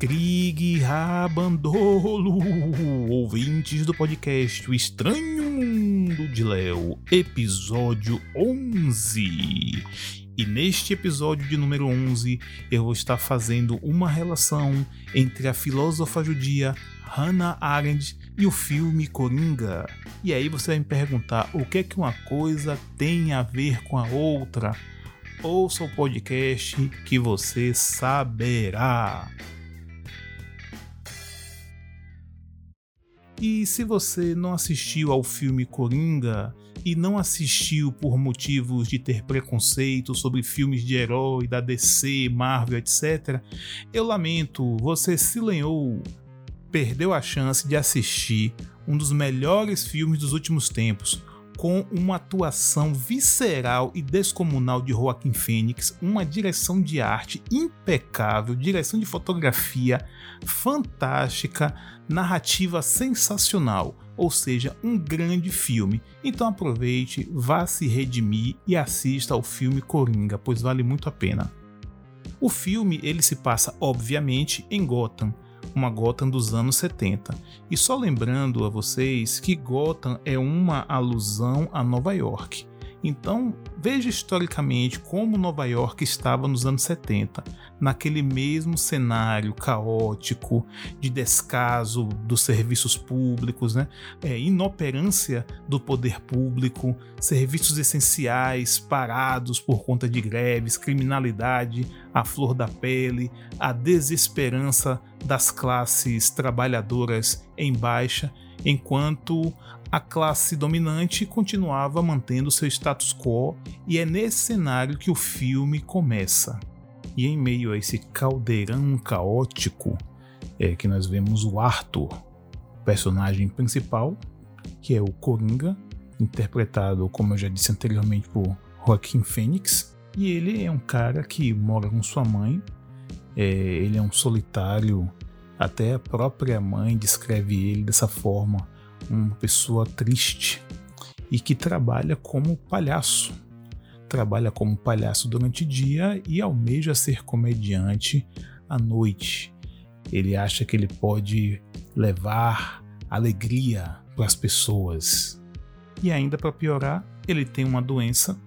Krieg Rabandolo, ouvintes do podcast O Estranho Mundo de Léo, episódio 11. E neste episódio de número 11, eu vou estar fazendo uma relação entre a filósofa judia Hannah Arendt e o filme Coringa. E aí você vai me perguntar o que é que uma coisa tem a ver com a outra? Ouça o podcast que você saberá. E se você não assistiu ao filme Coringa e não assistiu por motivos de ter preconceito sobre filmes de herói da DC, Marvel, etc., eu lamento, você se lenhou, perdeu a chance de assistir um dos melhores filmes dos últimos tempos, com uma atuação visceral e descomunal de Joaquim Fênix, uma direção de arte impecável, direção de fotografia fantástica, narrativa sensacional, ou seja, um grande filme. Então aproveite, vá se redimir e assista ao filme Coringa, pois vale muito a pena. O filme ele se passa obviamente em Gotham, uma Gotham dos anos 70. E só lembrando a vocês que Gotham é uma alusão a Nova York. Então, veja historicamente como Nova York estava nos anos 70, naquele mesmo cenário caótico de descaso dos serviços públicos, né? É, inoperância do poder público, serviços essenciais parados por conta de greves, criminalidade à flor da pele, a desesperança das classes trabalhadoras em baixa, enquanto a classe dominante continuava mantendo seu status quo, e é nesse cenário que o filme começa. E em meio a esse caldeirão caótico, é que nós vemos o Arthur, personagem principal, que é o Coringa, interpretado, como eu já disse anteriormente, por Joaquim Fênix. E ele é um cara que mora com sua mãe, é, ele é um solitário, até a própria mãe descreve ele dessa forma uma pessoa triste e que trabalha como palhaço. Trabalha como palhaço durante o dia e almeja ser comediante à noite. Ele acha que ele pode levar alegria para as pessoas. E ainda para piorar, ele tem uma doença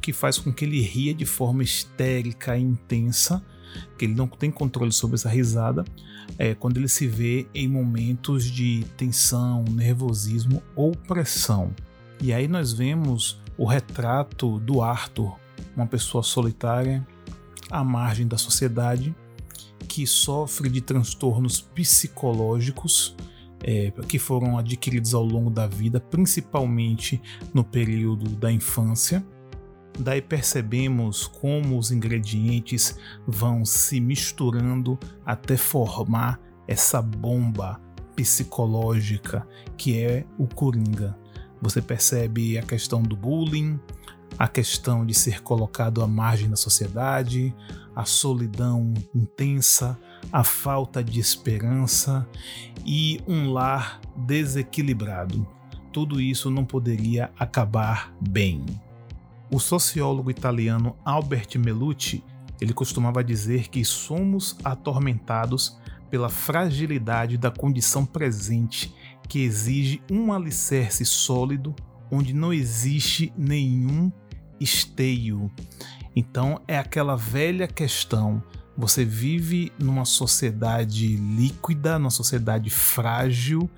que faz com que ele ria de forma histérica e intensa, que ele não tem controle sobre essa risada, é, quando ele se vê em momentos de tensão, nervosismo ou pressão. E aí nós vemos o retrato do Arthur, uma pessoa solitária, à margem da sociedade, que sofre de transtornos psicológicos é, que foram adquiridos ao longo da vida, principalmente no período da infância. Daí percebemos como os ingredientes vão se misturando até formar essa bomba psicológica que é o Coringa. Você percebe a questão do bullying, a questão de ser colocado à margem da sociedade, a solidão intensa, a falta de esperança e um lar desequilibrado. Tudo isso não poderia acabar bem. O sociólogo italiano Albert Melucci, ele costumava dizer que somos atormentados pela fragilidade da condição presente, que exige um alicerce sólido onde não existe nenhum esteio. Então é aquela velha questão você vive numa sociedade líquida, numa sociedade frágil,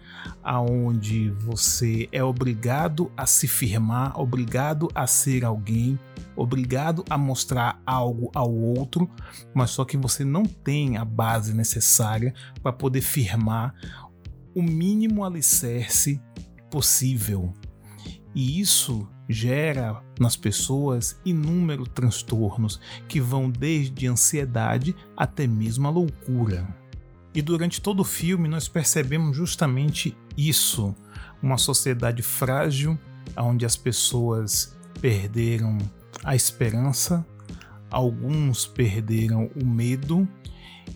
aonde você é obrigado a se firmar, obrigado a ser alguém, obrigado a mostrar algo ao outro, mas só que você não tem a base necessária para poder firmar o mínimo alicerce possível. E isso gera nas pessoas inúmeros transtornos que vão desde ansiedade até mesmo a loucura. E durante todo o filme nós percebemos justamente isso, uma sociedade frágil onde as pessoas perderam a esperança, alguns perderam o medo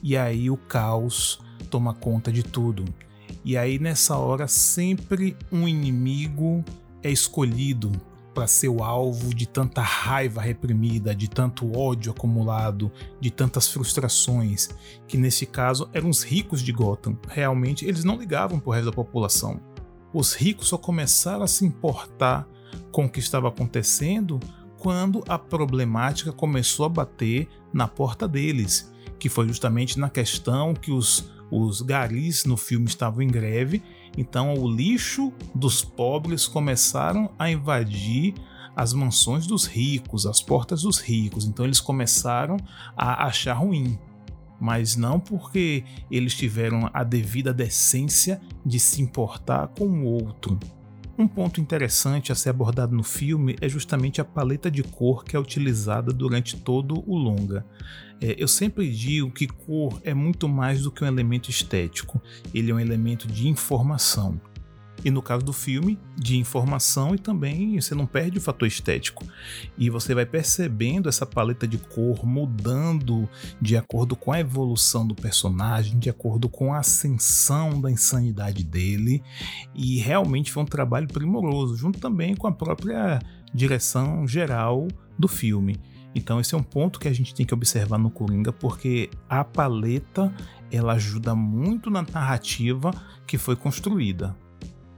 e aí o caos toma conta de tudo. E aí nessa hora sempre um inimigo é escolhido para ser o alvo de tanta raiva reprimida, de tanto ódio acumulado, de tantas frustrações, que nesse caso eram os ricos de Gotham. Realmente eles não ligavam pro resto da população. Os ricos só começaram a se importar com o que estava acontecendo quando a problemática começou a bater na porta deles, que foi justamente na questão que os, os garis no filme estavam em greve então o lixo dos pobres começaram a invadir as mansões dos ricos, as portas dos ricos. Então eles começaram a achar ruim, mas não porque eles tiveram a devida decência de se importar com o outro. Um ponto interessante a ser abordado no filme é justamente a paleta de cor que é utilizada durante todo o longa. É, eu sempre digo que cor é muito mais do que um elemento estético, ele é um elemento de informação. E no caso do filme, de informação e também você não perde o fator estético. E você vai percebendo essa paleta de cor mudando de acordo com a evolução do personagem, de acordo com a ascensão da insanidade dele. E realmente foi um trabalho primoroso, junto também com a própria direção geral do filme. Então esse é um ponto que a gente tem que observar no Coringa, porque a paleta ela ajuda muito na narrativa que foi construída.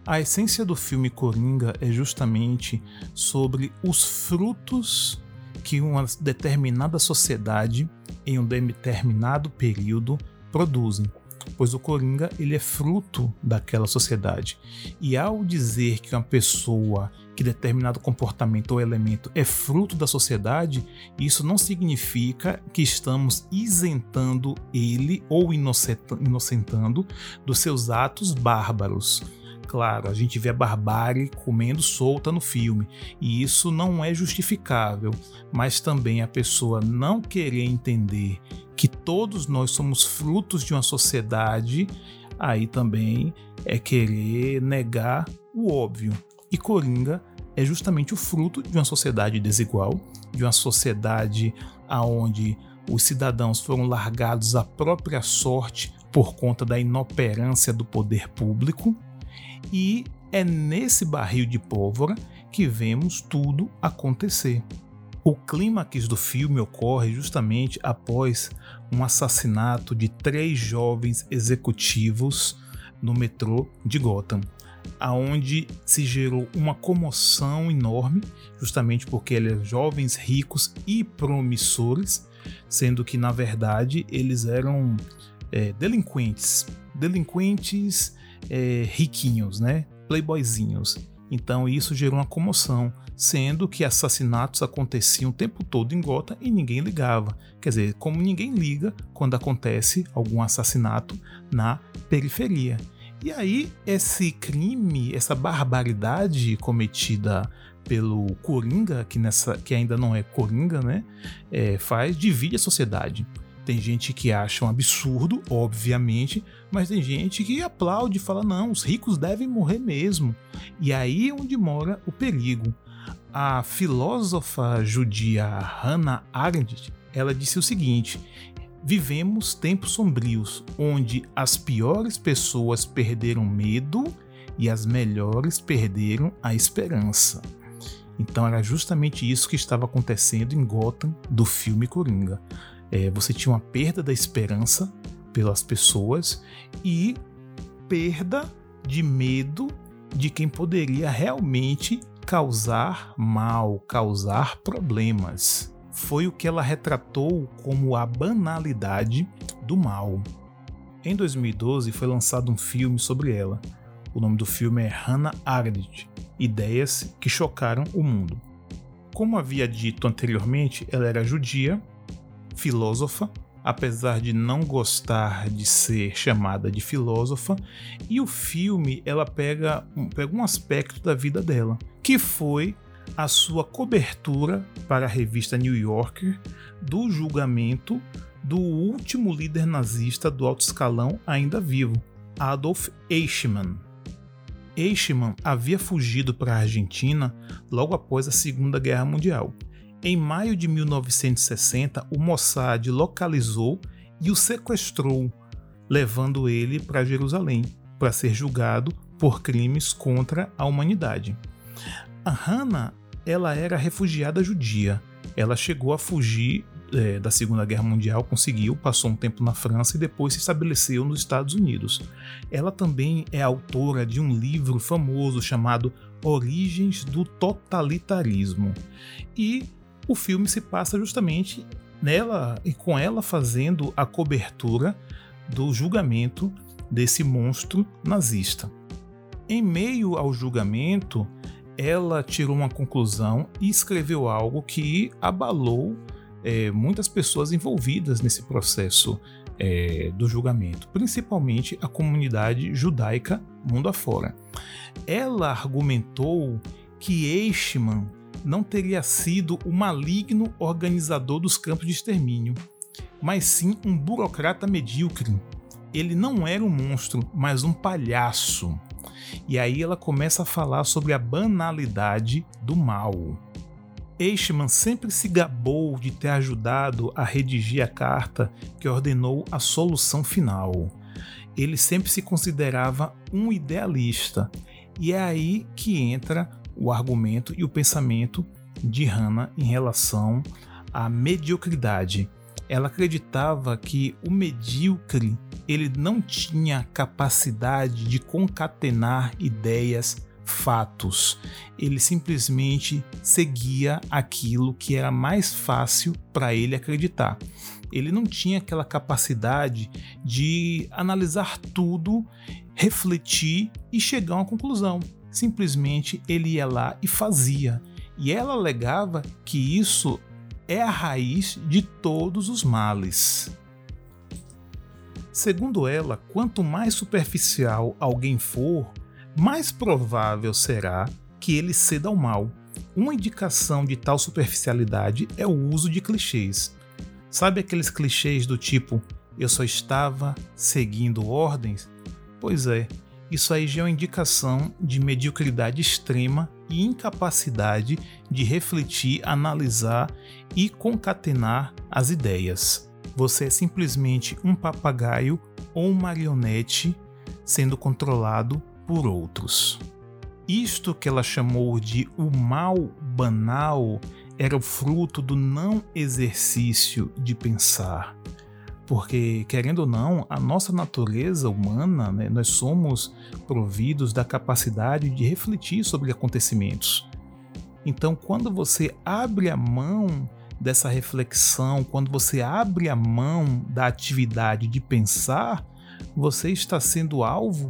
A essência do filme Coringa é justamente sobre os frutos que uma determinada sociedade em um determinado período produzem pois o Coringa ele é fruto daquela sociedade. E ao dizer que uma pessoa, que determinado comportamento ou elemento é fruto da sociedade, isso não significa que estamos isentando ele ou inocentando dos seus atos bárbaros. Claro, a gente vê a barbárie comendo solta no filme, e isso não é justificável, mas também a pessoa não querer entender que todos nós somos frutos de uma sociedade, aí também é querer negar o óbvio. E Coringa é justamente o fruto de uma sociedade desigual, de uma sociedade aonde os cidadãos foram largados à própria sorte por conta da inoperância do poder público, e é nesse barril de pólvora que vemos tudo acontecer. O clímax do filme ocorre justamente após um assassinato de três jovens executivos no metrô de Gotham, aonde se gerou uma comoção enorme, justamente porque eles eram jovens ricos e promissores, sendo que na verdade eles eram é, delinquentes, delinquentes é, riquinhos, né? Playboyzinhos. Então isso gerou uma comoção, sendo que assassinatos aconteciam o tempo todo em Gotham e ninguém ligava. Quer dizer, como ninguém liga quando acontece algum assassinato na periferia. E aí esse crime, essa barbaridade cometida pelo Coringa, que, nessa, que ainda não é Coringa, né, é, faz divide a sociedade. Tem gente que acha um absurdo, obviamente, mas tem gente que aplaude e fala: não, os ricos devem morrer mesmo. E aí é onde mora o perigo. A filósofa judia Hannah Arendt ela disse o seguinte: Vivemos tempos sombrios onde as piores pessoas perderam medo e as melhores perderam a esperança. Então era justamente isso que estava acontecendo em Gotham do filme Coringa. É, você tinha uma perda da esperança pelas pessoas e perda de medo de quem poderia realmente causar mal, causar problemas. Foi o que ela retratou como a banalidade do mal. Em 2012 foi lançado um filme sobre ela. O nome do filme é Hannah Arendt Ideias que Chocaram o Mundo. Como havia dito anteriormente, ela era judia filósofa, apesar de não gostar de ser chamada de filósofa, e o filme ela pega, pega um aspecto da vida dela, que foi a sua cobertura para a revista New Yorker do julgamento do último líder nazista do alto escalão ainda vivo, Adolf Eichmann. Eichmann havia fugido para a Argentina logo após a Segunda Guerra Mundial em maio de 1960, o Mossad localizou e o sequestrou, levando ele para Jerusalém para ser julgado por crimes contra a humanidade. A Hannah ela era refugiada judia. Ela chegou a fugir é, da Segunda Guerra Mundial, conseguiu, passou um tempo na França e depois se estabeleceu nos Estados Unidos. Ela também é autora de um livro famoso chamado Origens do Totalitarismo. E o filme se passa justamente nela e com ela fazendo a cobertura do julgamento desse monstro nazista. Em meio ao julgamento, ela tirou uma conclusão e escreveu algo que abalou é, muitas pessoas envolvidas nesse processo é, do julgamento, principalmente a comunidade judaica mundo afora. Ela argumentou que Eichmann não teria sido o maligno organizador dos campos de extermínio, mas sim um burocrata medíocre. Ele não era um monstro, mas um palhaço. E aí ela começa a falar sobre a banalidade do mal. Eichmann sempre se gabou de ter ajudado a redigir a carta que ordenou a solução final. Ele sempre se considerava um idealista, e é aí que entra o argumento e o pensamento de Hannah em relação à mediocridade. Ela acreditava que o medíocre ele não tinha capacidade de concatenar ideias fatos. Ele simplesmente seguia aquilo que era mais fácil para ele acreditar. Ele não tinha aquela capacidade de analisar tudo, refletir e chegar a uma conclusão. Simplesmente ele ia lá e fazia. E ela alegava que isso é a raiz de todos os males. Segundo ela, quanto mais superficial alguém for, mais provável será que ele ceda ao mal. Uma indicação de tal superficialidade é o uso de clichês. Sabe aqueles clichês do tipo eu só estava seguindo ordens? Pois é, isso aí já é uma indicação de mediocridade extrema e incapacidade de refletir, analisar e concatenar as ideias. Você é simplesmente um papagaio ou marionete sendo controlado por outros. Isto que ela chamou de o mal banal era o fruto do não exercício de pensar. Porque, querendo ou não, a nossa natureza humana, né, nós somos providos da capacidade de refletir sobre acontecimentos. Então, quando você abre a mão dessa reflexão, quando você abre a mão da atividade de pensar, você está sendo alvo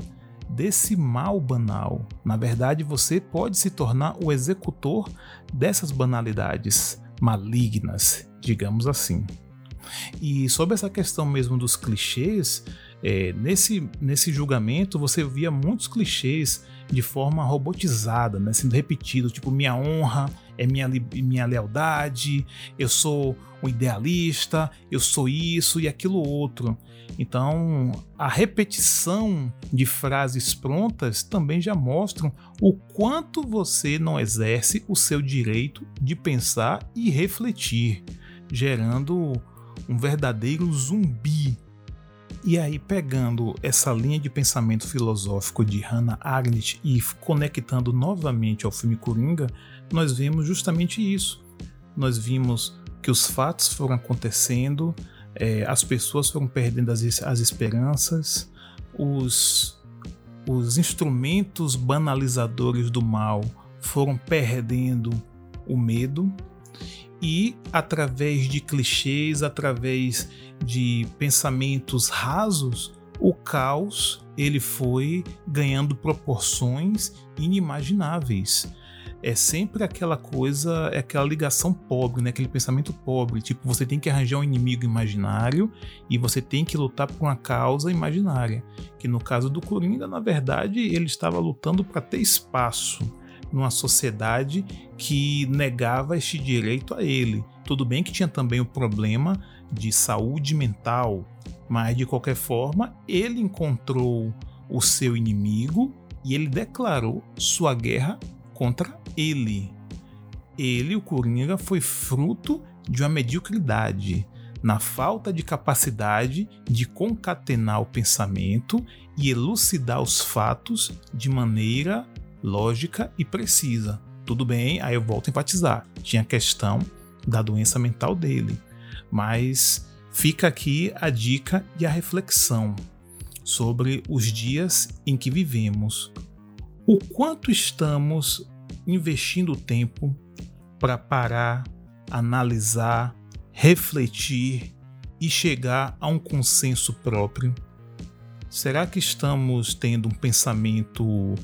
desse mal banal. Na verdade, você pode se tornar o executor dessas banalidades malignas, digamos assim. E sobre essa questão mesmo dos clichês, é, nesse, nesse julgamento você via muitos clichês de forma robotizada, né, sendo repetido, tipo minha honra é minha, minha lealdade, eu sou um idealista, eu sou isso e aquilo outro. Então, a repetição de frases prontas também já mostram o quanto você não exerce o seu direito de pensar e refletir, gerando um verdadeiro zumbi. E aí, pegando essa linha de pensamento filosófico de Hannah Arendt e conectando novamente ao filme Coringa, nós vemos justamente isso. Nós vimos que os fatos foram acontecendo, é, as pessoas foram perdendo as, as esperanças, os, os instrumentos banalizadores do mal foram perdendo o medo e através de clichês, através de pensamentos rasos, o caos ele foi ganhando proporções inimagináveis é sempre aquela coisa, é aquela ligação pobre, né? aquele pensamento pobre. Tipo, você tem que arranjar um inimigo imaginário e você tem que lutar por uma causa imaginária. Que no caso do Coringa, na verdade, ele estava lutando para ter espaço numa sociedade que negava este direito a ele. Tudo bem que tinha também o problema de saúde mental, mas de qualquer forma, ele encontrou o seu inimigo e ele declarou sua guerra contra ele. Ele, o Coringa, foi fruto de uma mediocridade, na falta de capacidade de concatenar o pensamento e elucidar os fatos de maneira lógica e precisa. Tudo bem, aí eu volto a enfatizar. Tinha a questão da doença mental dele. Mas fica aqui a dica e a reflexão sobre os dias em que vivemos. O quanto estamos investindo tempo para parar, analisar, refletir e chegar a um consenso próprio? Será que estamos tendo um pensamento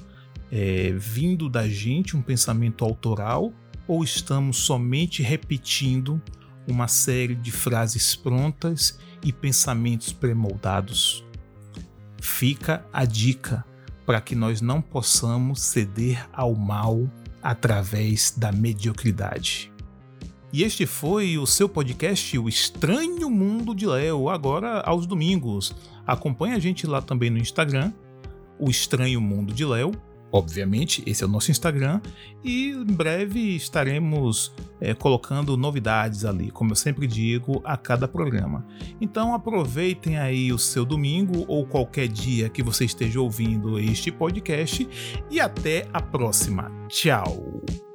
é, vindo da gente, um pensamento autoral, ou estamos somente repetindo uma série de frases prontas e pensamentos premoldados? Fica a dica para que nós não possamos ceder ao mal através da mediocridade. E este foi o seu podcast O Estranho Mundo de Léo, agora aos domingos. Acompanhe a gente lá também no Instagram, O Estranho Mundo de Léo. Obviamente, esse é o nosso Instagram e em breve estaremos é, colocando novidades ali, como eu sempre digo, a cada programa. Então aproveitem aí o seu domingo ou qualquer dia que você esteja ouvindo este podcast e até a próxima. Tchau!